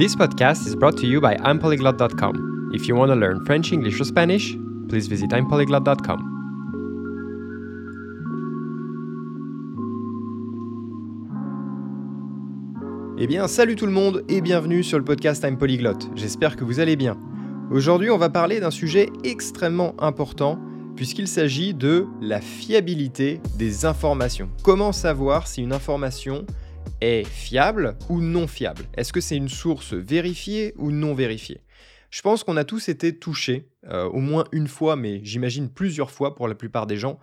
This podcast is brought to you by I'mPolyglot.com. If you want to learn French, English, or Spanish, please visit I'mPolyglot.com. Eh bien, salut tout le monde et bienvenue sur le podcast I'm Polyglot. J'espère que vous allez bien. Aujourd'hui, on va parler d'un sujet extrêmement important puisqu'il s'agit de la fiabilité des informations. Comment savoir si une information est fiable ou non fiable? Est-ce que c'est une source vérifiée ou non vérifiée? Je pense qu'on a tous été touchés, euh, au moins une fois, mais j'imagine plusieurs fois pour la plupart des gens,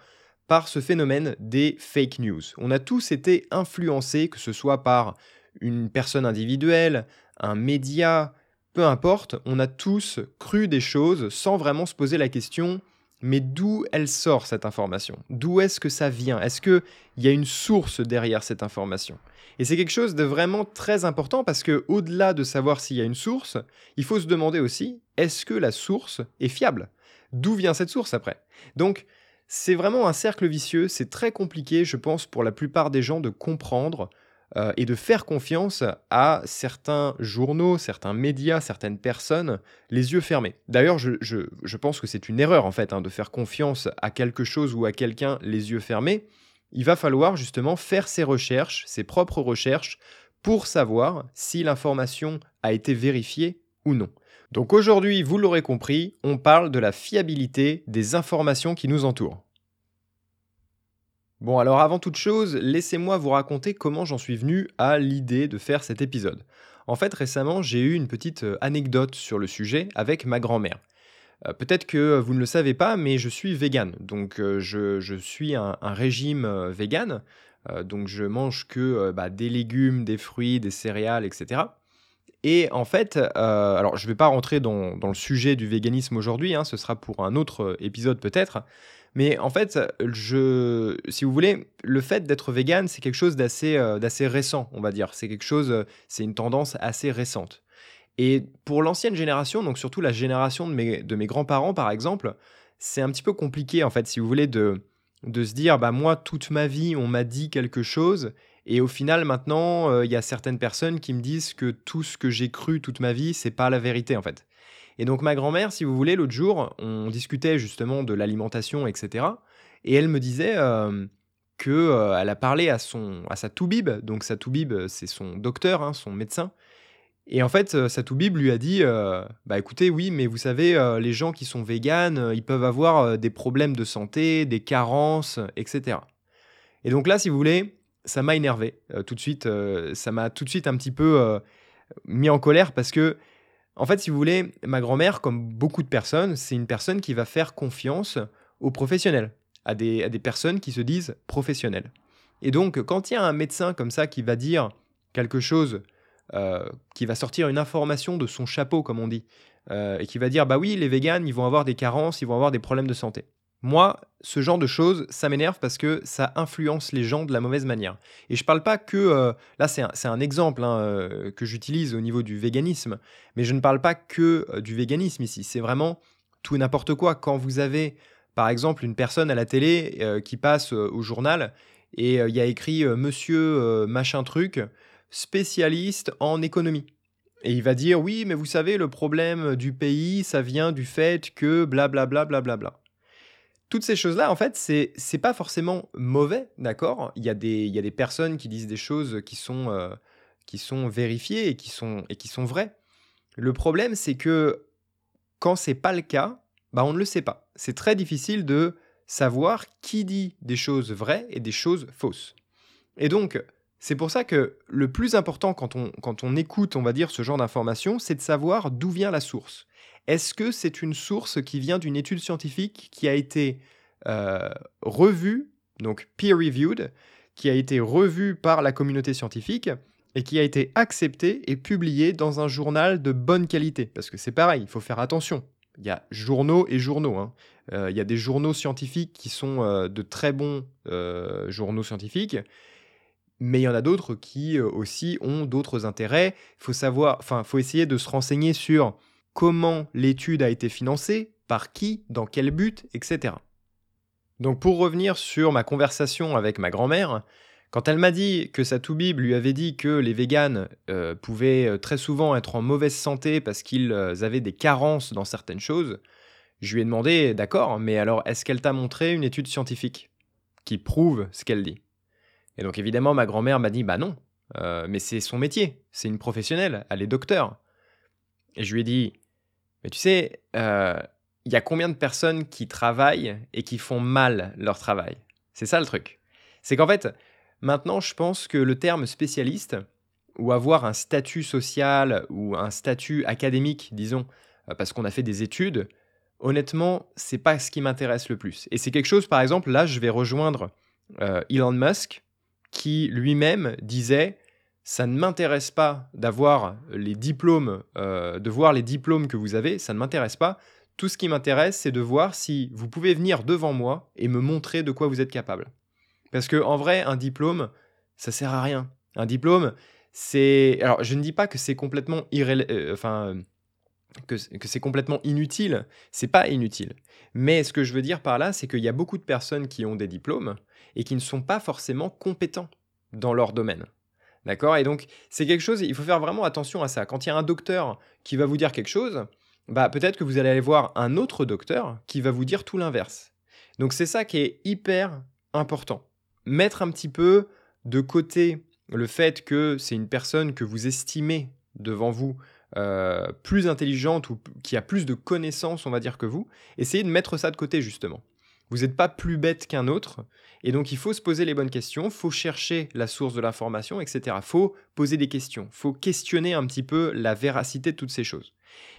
par ce phénomène des fake news. On a tous été influencés, que ce soit par une personne individuelle, un média, peu importe, on a tous cru des choses sans vraiment se poser la question mais d'où elle sort cette information? D'où est-ce que ça vient? Est-ce qu'il y a une source derrière cette information? Et c'est quelque chose de vraiment très important parce que au-delà de savoir s'il y a une source, il faut se demander aussi est-ce que la source est fiable? D'où vient cette source après? Donc c'est vraiment un cercle vicieux, c'est très compliqué je pense pour la plupart des gens de comprendre euh, et de faire confiance à certains journaux, certains médias, certaines personnes, les yeux fermés. D'ailleurs, je, pense que c'est une erreur en fait hein, de faire confiance à quelque chose ou à quelqu'un les yeux fermés. Il va falloir justement faire ses recherches, ses propres recherches, pour savoir si l'information a été vérifiée ou non. Donc aujourd'hui, vous l'aurez compris, on parle de la fiabilité des informations qui nous entourent. Bon alors avant toute chose, laissez-moi vous raconter comment j'en suis venu à l'idée de faire cet épisode. En fait récemment j'ai eu une petite euh, anecdote sur le sujet avec ma grand-mère. Euh, peut-être que vous ne le savez pas, mais je suis vegan. Donc euh, je, suis un, régime vegan. donc je mange que bah, des légumes, des fruits, des céréales, etc. Et en fait, alors je ne vais pas rentrer dans, le sujet du véganisme aujourd'hui, hein, ce sera pour un autre épisode peut-être, mais en fait, je, si vous voulez, le fait d'être vegan, c'est quelque chose d'assez, euh, récent, on va dire. C'est quelque chose, euh, c'est une tendance assez récente. Et pour l'ancienne génération, donc surtout la génération de mes, de mes grands-parents, par exemple, c'est un petit peu compliqué, en fait, si vous voulez, de, de se dire, bah moi, toute ma vie, on m'a dit quelque chose, et au final, maintenant, euh, il y a certaines personnes qui me disent que tout ce que j'ai cru toute ma vie, c'est pas la vérité, en fait. Et donc ma grand-mère, si vous voulez, l'autre jour, on discutait justement de l'alimentation, etc. Et elle me disait euh, que euh, a parlé à son à sa toubib, donc sa toubib, c'est son docteur, hein, son médecin. Et en fait, euh, sa toubib lui a dit, bah écoutez, oui, mais vous savez, les gens qui sont véganes, ils peuvent avoir des problèmes de santé, des carences, etc. Et donc là, si vous voulez, ça m'a énervé tout de suite. ça m'a tout de suite un petit peu mis en colère parce que en fait, si vous voulez, ma grand-mère, comme beaucoup de personnes, c'est une personne qui va faire confiance aux professionnels, à des, personnes qui se disent professionnelles. Et donc, quand il y a un médecin comme ça qui va dire quelque chose, euh, qui va sortir une information de son chapeau, comme on dit, euh, et qui va dire, bah oui, les véganes, ils vont avoir des carences, ils vont avoir des problèmes de santé. Moi, ce genre de choses, ça m'énerve parce que ça influence les gens de la mauvaise manière. Et je parle pas que... Euh, là, c'est un, exemple hein, euh, que j'utilise au niveau du véganisme, mais je ne parle pas que euh, du véganisme ici. C'est vraiment tout et n'importe quoi. Quand vous avez, par exemple, une personne à la télé qui passe au journal et il y a écrit Monsieur machin truc, spécialiste en économie. Et il va dire oui, mais vous savez, le problème du pays, ça vient du fait que blablabla. Bla, bla, bla, bla toutes ces choses-là, en fait, c'est c'est pas forcément mauvais, d'accord? Il, y a des, il y a des personnes qui disent des choses qui sont, euh, qui sont vérifiées et qui sont, et qui sont vraies. Le problème, c'est que quand c'est pas le cas, bah on ne le sait pas. C'est très difficile de savoir qui dit des choses vraies et des choses fausses. Et donc, c'est pour ça que le plus important quand on, quand on écoute, on va dire, ce genre d'informations, c'est de savoir d'où vient la source. Est-ce que c'est une source qui vient d'une étude scientifique qui a été euh, revue, donc peer-reviewed, qui a été revue par la communauté scientifique et qui a été acceptée et publiée dans un journal de bonne qualité? Parce que c'est pareil, il faut faire attention. Il y a journaux et journaux. Hein. Euh, il y a des journaux scientifiques qui sont euh, de très bons journaux scientifiques, mais il y en a d'autres qui aussi ont d'autres intérêts. Il faut savoir, enfin, faut essayer de se renseigner sur comment l'étude a été financée, par qui, dans quel but, etc. Donc pour revenir sur ma conversation avec ma grand-mère, Quand elle m'a dit que sa toubib lui avait dit que les véganes euh, pouvaient euh, très souvent être en mauvaise santé parce qu'ils euh, avaient des carences dans certaines choses, je lui ai demandé, d'accord, mais alors est-ce qu'elle t'a montré une étude scientifique qui prouve ce qu'elle dit? Et donc évidemment, ma grand-mère m'a dit, bah non, mais c'est son métier, c'est une professionnelle, elle est docteur. Et je lui ai dit, mais tu sais, il y a combien de personnes qui travaillent et qui font mal leur travail? C'est ça le truc. C'est qu'en fait, Maintenant, je pense que le terme spécialiste, ou avoir un statut social ou un statut académique, disons, euh, parce qu'on a fait des études, honnêtement, c'est pas ce qui m'intéresse le plus. Et c'est quelque chose, par exemple, là, je vais rejoindre euh, Elon Musk, qui lui-même disait ça ne m'intéresse pas d'avoir les diplômes, euh, de voir les diplômes que vous avez, ça ne m'intéresse pas. Tout ce qui m'intéresse, c'est de voir si vous pouvez venir devant moi et me montrer de quoi vous êtes capable. Parce que en vrai, un diplôme, ça sert à rien. Un diplôme, c'est. Alors, je ne dis pas que c'est complètement euh, enfin, que, que c'est complètement inutile. C'est pas inutile. Mais ce que je veux dire par là, c'est qu'il y a beaucoup de personnes qui ont des diplômes et qui ne sont pas forcément compétents dans leur domaine. D'accord? Et donc, c'est quelque chose, il faut faire vraiment attention à ça. Quand il y a un docteur qui va vous dire quelque chose, bah peut-être que vous allez aller voir un autre docteur qui va vous dire tout l'inverse. Donc c'est ça qui est hyper important mettre un petit peu de côté le fait que c'est une personne que vous estimez devant vous euh, plus intelligente ou qui a plus de connaissances, on va dire, que vous, essayez de mettre ça de côté justement. Vous n'êtes pas plus bête qu'un autre, et donc il faut se poser les bonnes questions, faut chercher la source de l'information, etc. Faut poser des questions, faut questionner un petit peu la véracité de toutes ces choses.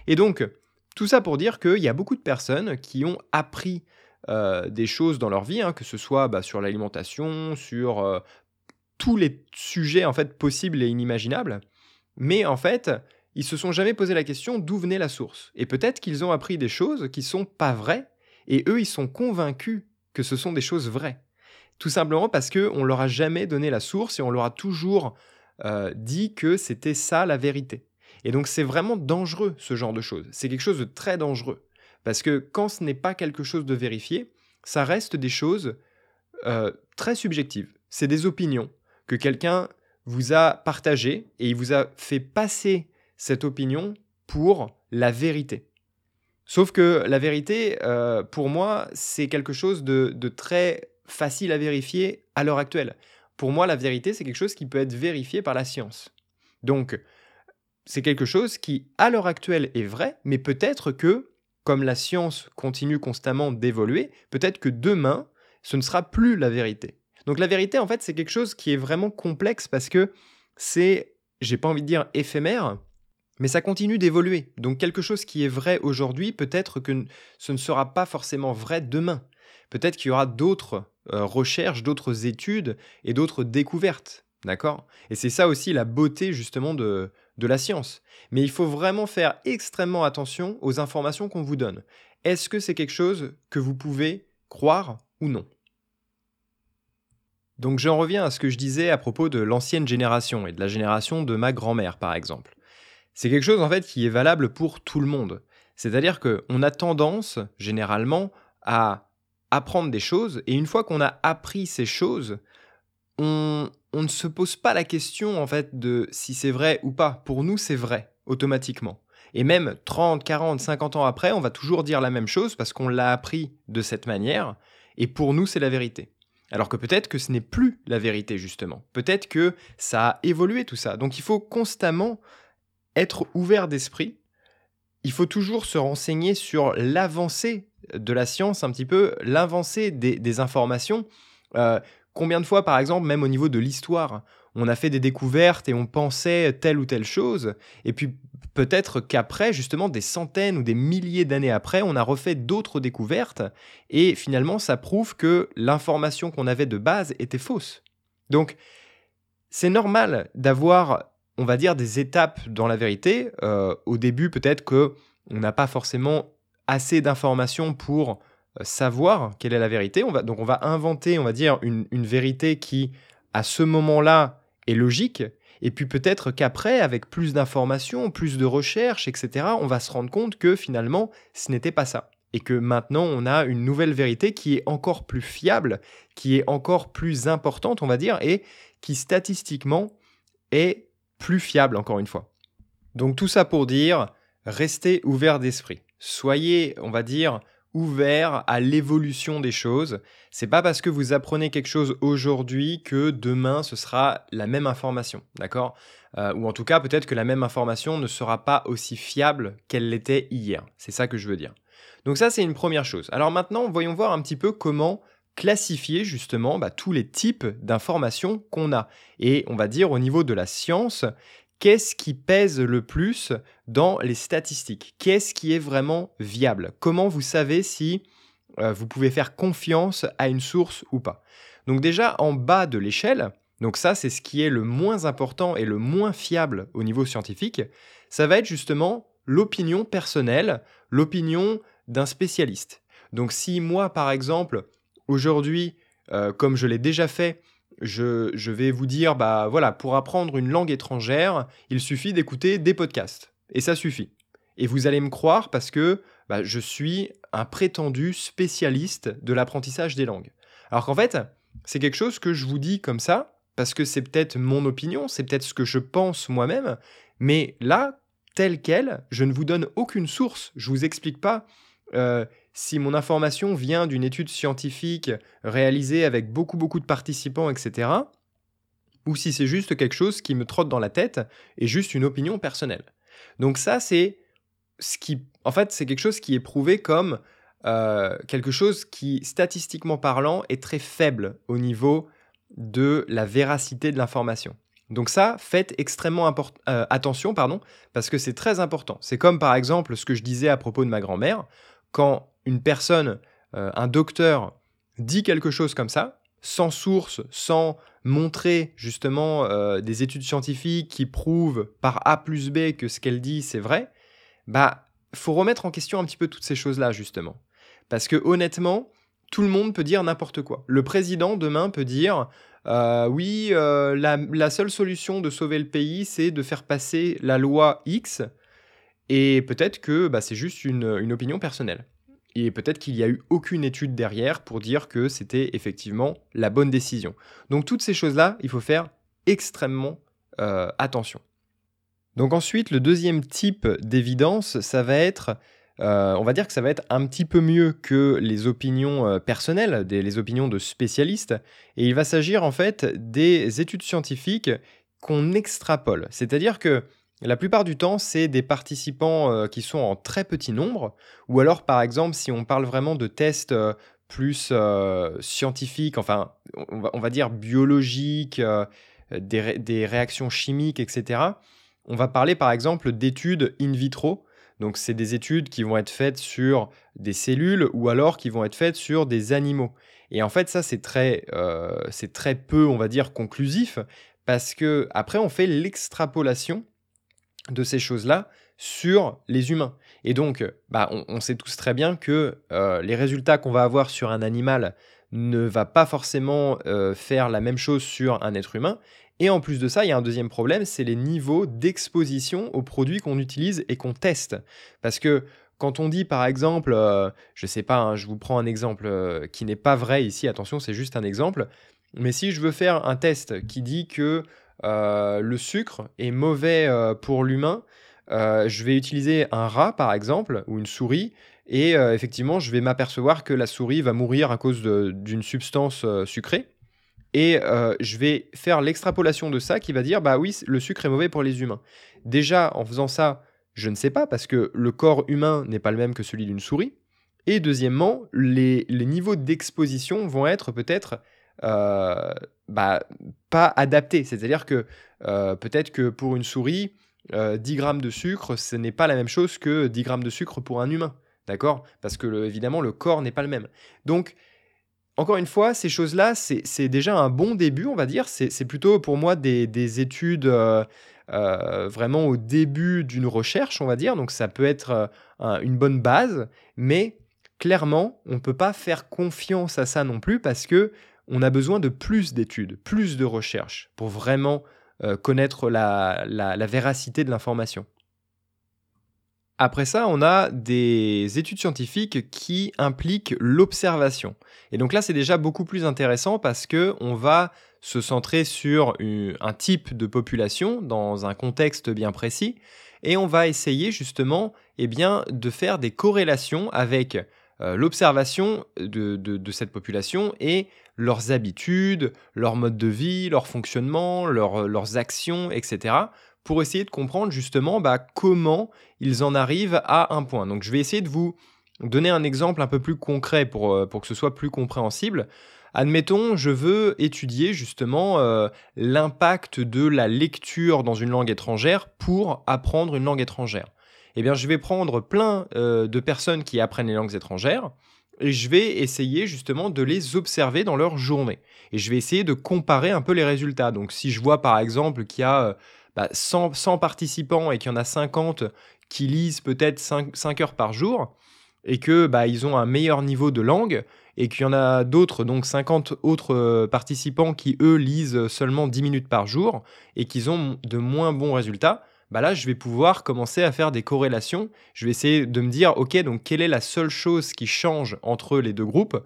Et donc, tout ça pour dire qu'il y a beaucoup de personnes qui ont appris euh, des choses dans leur vie, hein, que ce soit bah, sur l'alimentation, sur euh, tous les sujets en fait possibles et inimaginables. Mais en fait, ils se sont jamais posé la question d'où venait la source. Et peut-être qu'ils ont appris des choses qui sont pas vraies, et eux, ils sont convaincus que ce sont des choses vraies. Tout simplement parce que on leur a jamais donné la source et on leur a toujours euh, dit que c'était ça la vérité. Et donc c'est vraiment dangereux ce genre de choses. C'est quelque chose de très dangereux. Parce que quand ce n'est pas quelque chose de vérifié, ça reste des choses euh, très subjectives. C'est des opinions que quelqu'un vous a partagées et il vous a fait passer cette opinion pour la vérité. Sauf que la vérité, euh, pour moi, c'est quelque chose de, de, très facile à vérifier à l'heure actuelle. Pour moi, la vérité, c'est quelque chose qui peut être vérifié par la science. Donc, c'est quelque chose qui, à l'heure actuelle, est vrai, mais peut-être que comme la science continue constamment d'évoluer, peut-être que demain, ce ne sera plus la vérité. Donc la vérité, en fait, c'est quelque chose qui est vraiment complexe parce que c'est, j'ai pas envie de dire éphémère, mais ça continue d'évoluer. Donc quelque chose qui est vrai aujourd'hui, peut-être que ce ne sera pas forcément vrai demain. Peut-être qu'il y aura d'autres euh, recherches, d'autres études et d'autres découvertes. D'accord? Et c'est ça aussi la beauté justement de, de la science. Mais il faut vraiment faire extrêmement attention aux informations qu'on vous donne. Est-ce que c'est quelque chose que vous pouvez croire ou non? Donc j'en reviens à ce que je disais à propos de l'ancienne génération et de la génération de ma grand-mère par exemple. C'est quelque chose en fait qui est valable pour tout le monde. C'est-à-dire qu'on a tendance généralement à apprendre des choses et une fois qu'on a appris ces choses, on, ne se pose pas la question en fait de si c'est vrai ou pas. Pour nous, c'est vrai automatiquement. Et même 30, 40, 50 ans après, on va toujours dire la même chose parce qu'on l'a appris de cette manière et pour nous, c'est la vérité. Alors que peut-être que ce n'est plus la vérité justement. Peut-être que ça a évolué tout ça. Donc il faut constamment être ouvert d'esprit. Il faut toujours se renseigner sur l'avancée de la science, un petit peu l'avancée des, informations. Euh, Combien de fois, par exemple, même au niveau de l'histoire, on a fait des découvertes et on pensait telle ou telle chose, et puis peut-être qu'après, justement, des centaines ou des milliers d'années après, on a refait d'autres découvertes, et finalement, ça prouve que l'information qu'on avait de base était fausse. Donc, c'est normal d'avoir, on va dire, des étapes dans la vérité. Euh, au début, peut-être que on n'a pas forcément assez d'informations pour euh, savoir quelle est la vérité. On va, donc on va inventer, on va dire, une, vérité qui, à ce moment-là, est logique. Et puis peut-être qu'après, avec plus d'informations, plus de recherches, etc., on va se rendre compte que finalement, ce n'était pas ça. et que maintenant on a une nouvelle vérité qui est encore plus fiable, qui est encore plus importante, on va dire, et qui statistiquement est plus fiable, encore une fois. Donc tout ça pour dire, restez ouvert d'esprit. Soyez, on va dire, ouvert à l'évolution des choses. C'est pas parce que vous apprenez quelque chose aujourd'hui que demain ce sera la même information, d'accord? Euh, Ou en tout cas, peut-être que la même information ne sera pas aussi fiable qu'elle l'était hier. C'est ça que je veux dire. Donc ça, c'est une première chose. Alors maintenant, voyons voir un petit peu comment classifier justement bah, tous les types d'informations qu'on a. Et on va dire au niveau de la science, qu'est-ce qui pèse le plus dans les statistiques? Qu'est-ce qui est vraiment viable? Comment vous savez si euh, vous pouvez faire confiance à une source ou pas? Donc déjà en bas de l'échelle, donc ça c'est ce qui est le moins important et le moins fiable au niveau scientifique, ça va être justement l'opinion personnelle, l'opinion d'un spécialiste. Donc si moi, par exemple, aujourd'hui, euh, comme je l'ai déjà fait, je, vais vous dire, bah voilà, pour apprendre une langue étrangère, il suffit d'écouter des podcasts. Et ça suffit. Et vous allez me croire parce que bah, je suis un prétendu spécialiste de l'apprentissage des langues. Alors qu'en fait, c'est quelque chose que je vous dis comme ça, parce que c'est peut-être mon opinion, c'est peut-être ce que je pense moi-même, mais là, tel quel, je ne vous donne aucune source, je vous explique pas euh, si mon information vient d'une étude scientifique réalisée avec beaucoup beaucoup de participants, etc., ou si c'est juste quelque chose qui me trotte dans la tête et juste une opinion personnelle. Donc ça, c'est ce qui, en fait, c'est quelque chose qui est prouvé comme euh, quelque chose qui, statistiquement parlant, est très faible au niveau de la véracité de l'information. Donc ça, faites extrêmement euh, attention, pardon, parce que c'est très important. C'est comme par exemple ce que je disais à propos de ma grand-mère quand une personne, euh, un docteur, dit quelque chose comme ça, sans source, sans montrer justement euh, des études scientifiques qui prouvent par A plus B que ce qu'elle dit c'est vrai, bah faut remettre en question un petit peu toutes ces choses-là justement. Parce que honnêtement, tout le monde peut dire n'importe quoi. Le président demain peut dire euh, oui, la, seule solution de sauver le pays, c'est de faire passer la loi X. Et peut-être que bah, c'est juste une, opinion personnelle. Et peut-être qu'il n'y a eu aucune étude derrière pour dire que c'était effectivement la bonne décision. Donc toutes ces choses-là, il faut faire extrêmement euh, attention. Donc ensuite, le deuxième type d'évidence, ça va être, euh, on va dire que ça va être un petit peu mieux que les opinions euh, personnelles, les opinions de spécialistes, et il va s'agir en fait des études scientifiques qu'on extrapole. C'est-à-dire que la plupart du temps, c'est des participants euh, qui sont en très petit nombre, ou alors par exemple si on parle vraiment de tests euh, plus euh, scientifiques, enfin on va, dire biologiques, des, réactions chimiques, etc. On va parler par exemple d'études in vitro. Donc c'est des études qui vont être faites sur des cellules ou alors qui vont être faites sur des animaux. Et en fait ça c'est très, c'est très peu on va dire conclusif parce que après on fait l'extrapolation de ces choses-là sur les humains. Et donc, bah, on, sait tous très bien que euh, les résultats qu'on va avoir sur un animal ne va pas forcément euh, faire la même chose sur un être humain. Et en plus de ça, il y a un deuxième problème, c'est les niveaux d'exposition aux produits qu'on utilise et qu'on teste. Parce que quand on dit par exemple, euh, je sais pas, hein, je vous prends un exemple qui n'est pas vrai ici, attention, c'est juste un exemple, mais si je veux faire un test qui dit que euh, le sucre est mauvais euh, pour l'humain, euh, je vais utiliser un rat par exemple ou une souris et effectivement je vais m'apercevoir que la souris va mourir à cause d'une substance sucrée et je vais faire l'extrapolation de ça qui va dire bah oui le sucre est mauvais pour les humains. Déjà en faisant ça je ne sais pas parce que le corps humain n'est pas le même que celui d'une souris. Et deuxièmement, les niveaux d'exposition vont être peut-être euh, bah, pas adapté. C'est-à-dire que euh, peut-être que pour une souris, 10 euh, grammes de sucre, ce n'est pas la même chose que 10 grammes de sucre pour un humain. D'accord? Parce que évidemment, le corps n'est pas le même. Donc, encore une fois, ces choses-là, c'est déjà un bon début, on va dire. C'est plutôt pour moi des, études vraiment au début d'une recherche, on va dire. Donc ça peut être une bonne base, mais clairement, on ne peut pas faire confiance à ça non plus parce que on a besoin de plus d'études, plus de recherches pour vraiment euh, connaître la, véracité de l'information. Après ça, on a des études scientifiques qui impliquent l'observation. Et donc là, c'est déjà beaucoup plus intéressant parce que on va se centrer sur un type de population dans un contexte bien précis et on va essayer justement eh bien, de faire des corrélations avec euh, l'observation de, cette population et leurs habitudes, leur mode de vie, leur fonctionnement, leurs actions, etc pour essayer de comprendre justement bah, comment ils en arrivent à un point. Donc je vais essayer de vous donner un exemple un peu plus concret pour, euh, pour que ce soit plus compréhensible. Admettons, je veux étudier justement euh, l'impact de la lecture dans une langue étrangère pour apprendre une langue étrangère. Eh bien, je vais prendre plein euh, de personnes qui apprennent les langues étrangères et je vais essayer justement de les observer dans leur journée. Et je vais essayer de comparer un peu les résultats. Donc, si je vois par exemple qu'il y a 100, bah, participants et qu'il y en a 50 qui lisent peut-être 5, heures par jour et que bah, ils ont un meilleur niveau de langue et qu'il y en a d'autres, donc 50 autres euh, participants qui eux lisent seulement 10 minutes par jour et qu'ils ont de moins bons résultats, bah là je vais pouvoir commencer à faire des corrélations. Je vais essayer de me dire, ok, donc quelle est la seule chose qui change entre les deux groupes?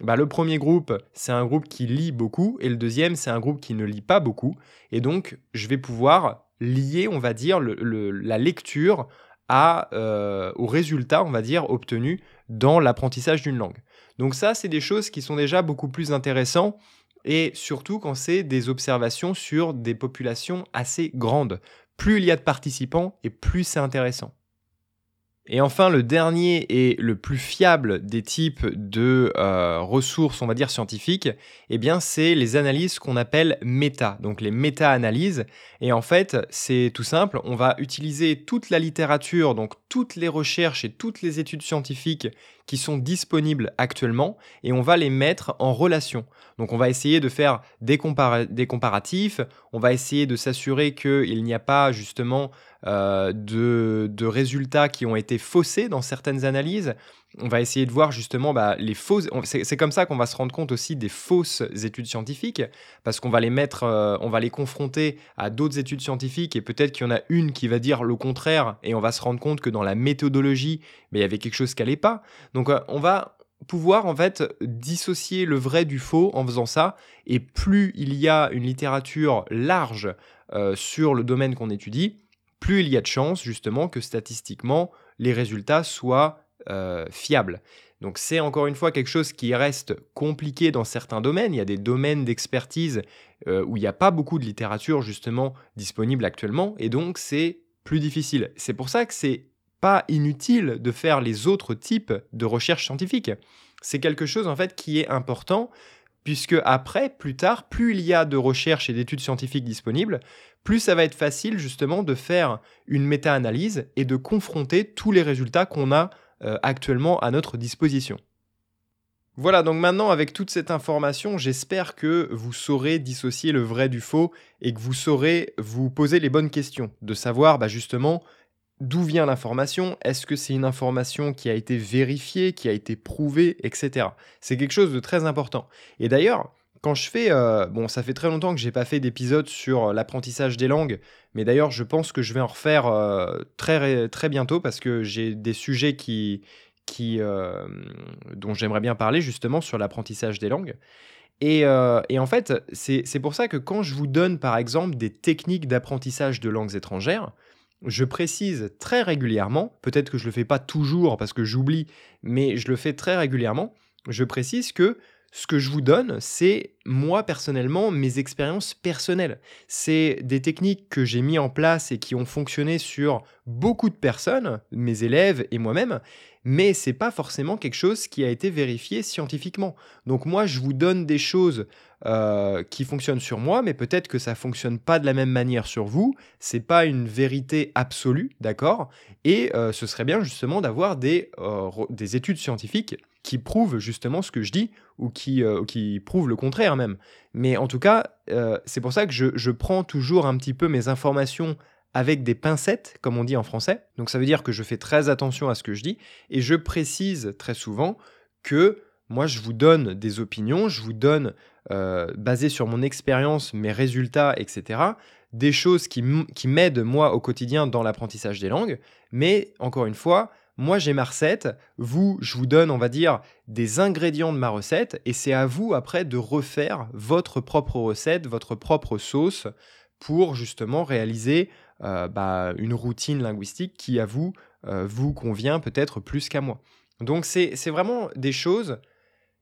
Bah, le premier groupe, c'est un groupe qui lit beaucoup, et le deuxième, c'est un groupe qui ne lit pas beaucoup. Et donc, je vais pouvoir lier, on va dire, la lecture à, euh, au résultat, on va dire, obtenu dans l'apprentissage d'une langue. Donc ça, c'est des choses qui sont déjà beaucoup plus intéressantes, et surtout quand c'est des observations sur des populations assez grandes. Plus il y a de participants, et plus c'est intéressant. Et enfin, le dernier et le plus fiable des types de euh, ressources, on va dire scientifiques, eh bien, c'est les analyses qu'on appelle méta, donc les méta-analyses. Et en fait, c'est tout simple, on va utiliser toute la littérature, donc toutes les recherches et toutes les études scientifiques qui sont disponibles actuellement, et on va les mettre en relation. Donc on va essayer de faire des, des comparatifs, on va essayer de s'assurer qu'il n'y a pas justement euh, de, résultats qui ont été faussés dans certaines analyses. On va essayer de voir justement bah, les fausses. C'est comme ça qu'on va se rendre compte aussi des fausses études scientifiques, parce qu'on va les mettre, euh, on va les confronter à d'autres études scientifiques et peut-être qu'il y en a une qui va dire le contraire et on va se rendre compte que dans la méthodologie, mais il y avait quelque chose qui n'allait pas. Donc euh, on va pouvoir en fait dissocier le vrai du faux en faisant ça. Et plus il y a une littérature large sur le domaine qu'on étudie, plus il y a de chances justement que statistiquement les résultats soient euh, fiables. Donc c'est encore une fois quelque chose qui reste compliqué dans certains domaines. Il y a des domaines d'expertise euh, où il n'y a pas beaucoup de littérature justement disponible actuellement, et donc c'est plus difficile. C'est pour ça que c'est pas inutile de faire les autres types de recherche scientifique. C'est quelque chose en fait qui est important puisque après, plus tard, plus il y a de recherches et d'études scientifiques disponibles, plus ça va être facile justement de faire une méta-analyse et de confronter tous les résultats qu'on a euh, actuellement à notre disposition. Voilà, donc maintenant avec toute cette information, j'espère que vous saurez dissocier le vrai du faux et que vous saurez vous poser les bonnes questions, de savoir bah, justement d'où vient l'information, est-ce que c'est une information qui a été vérifiée, qui a été prouvée, etc. C'est quelque chose de très important. Et d'ailleurs, quand je fais, euh, bon, ça fait très longtemps que j'ai pas fait d'épisode sur l'apprentissage des langues, mais d'ailleurs, je pense que je vais en refaire euh, très très bientôt parce que j'ai des sujets qui, qui euh, dont j'aimerais bien parler justement sur l'apprentissage des langues. Et, et en fait, c'est pour ça que quand je vous donne par exemple des techniques d'apprentissage de langues étrangères, je précise très régulièrement, peut-être que je le fais pas toujours parce que j'oublie, mais je le fais très régulièrement, je précise que ce que je vous donne, c'est moi personnellement mes expériences personnelles. C'est des techniques que j'ai mis en place et qui ont fonctionné sur beaucoup de personnes, mes élèves et moi-même, mais c'est pas forcément quelque chose qui a été vérifié scientifiquement. Donc moi, je vous donne des choses euh, qui fonctionnent sur moi, mais peut-être que ça fonctionne pas de la même manière sur vous. C'est pas une vérité absolue, d'accord? Et euh, ce serait bien justement d'avoir des, euh, des études scientifiques qui prouvent justement ce que je dis ou qui, qui prouvent le contraire Mais en tout cas, c'est pour ça que je, je prends toujours un petit peu mes informations avec des pincettes, comme on dit en français. Donc ça veut dire que je fais très attention à ce que je dis et je précise très souvent que moi je vous donne des opinions, je vous donne, euh, basé sur mon expérience, mes résultats, etc., des choses qui m'aident moi au quotidien dans l'apprentissage des langues, mais encore une fois, moi, j'ai ma recette. Vous, je vous donne, on va dire, des ingrédients de ma recette. Et c'est à vous, après, de refaire votre propre recette, votre propre sauce pour justement réaliser euh, bah, une routine linguistique qui, à vous, euh, vous convient peut-être plus qu'à moi. Donc, c'est vraiment des choses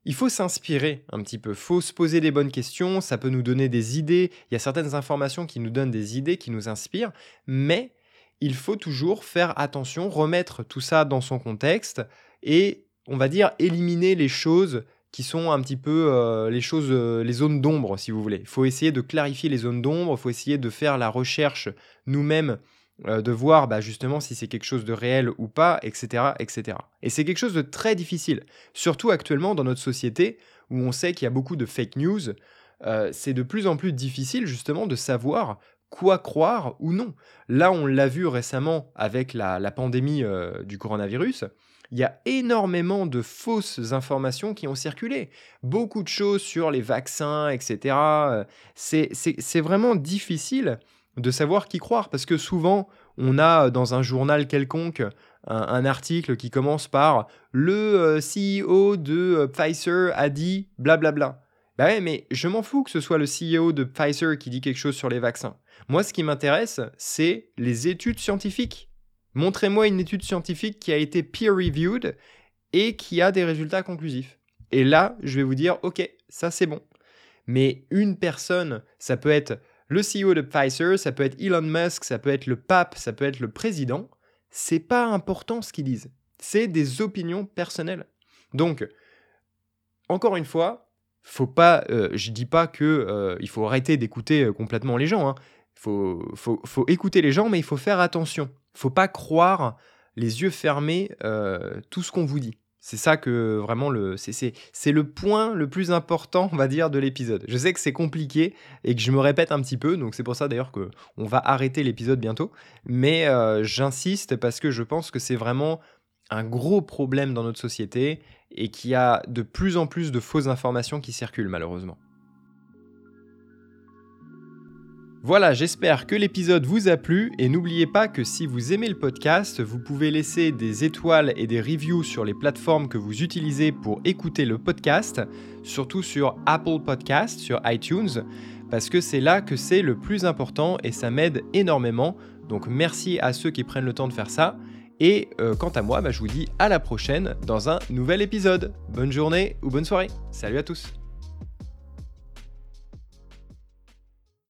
il faut s'inspirer un petit peu, faut se poser des bonnes questions, ça peut nous donner des idées, il y a certaines informations qui nous donnent des idées, qui nous inspirent, mais il faut toujours faire attention, remettre tout ça dans son contexte et, on va dire, éliminer les choses qui sont un petit peu euh, les choses, euh, les zones d'ombre, si vous voulez. Il faut essayer de clarifier les zones d'ombre, il faut essayer de faire la recherche nous-mêmes, euh, de voir bah, justement si c'est quelque chose de réel ou pas, etc. etc. Et c'est quelque chose de très difficile, surtout actuellement dans notre société où on sait qu'il y a beaucoup de fake news. c'est de plus en plus difficile justement de savoir quoi croire ou non. Là, on l'a vu récemment avec la, pandémie euh, du coronavirus. Il y a énormément de fausses informations qui ont circulé. Beaucoup de choses sur les vaccins, etc. Euh, c'est vraiment difficile de savoir qui croire parce que souvent, on a dans un journal quelconque un, article qui commence par le euh, CEO de Pfizer a dit blablabla. Bah ouais, mais je m'en fous que ce soit le CEO de Pfizer qui dit quelque chose sur les vaccins. Moi, ce qui m'intéresse, c'est les études scientifiques. Montrez-moi une étude scientifique qui a été peer-reviewed et qui a des résultats conclusifs. Et là, je vais vous dire, ok, ça c'est bon. Mais une personne, ça peut être le CEO de Pfizer, ça peut être Elon Musk, ça peut être le pape, ça peut être le président. C'est pas important ce qu'ils disent. C'est des opinions personnelles. Donc, encore une fois, faut pas, euh, je dis pas que euh, il faut arrêter d'écouter euh, complètement les gens. Hein faut, faut, faut, écouter les gens, mais il faut faire attention. Faut pas croire les yeux fermés tout ce qu'on vous dit. C'est ça que vraiment le c'est le point le plus important, on va dire, de l'épisode. Je sais que c'est compliqué et que je me répète un petit peu, donc c'est pour ça d'ailleurs que on va arrêter l'épisode bientôt. Mais j'insiste parce que je pense que c'est vraiment un gros problème dans notre société et qu'il y a de plus en plus de fausses informations qui circulent malheureusement. Voilà, j'espère que l'épisode vous a plu et n'oubliez pas que si vous aimez le podcast, vous pouvez laisser des étoiles et des reviews sur les plateformes que vous utilisez pour écouter le podcast, surtout sur Apple Podcast, sur iTunes, parce que c'est là que c'est le plus important et ça m'aide énormément. Donc merci à ceux qui prennent le temps de faire ça. Et euh, quant à moi, bah, je vous dis à la prochaine dans un nouvel épisode. Bonne journée ou bonne soirée. Salut à tous.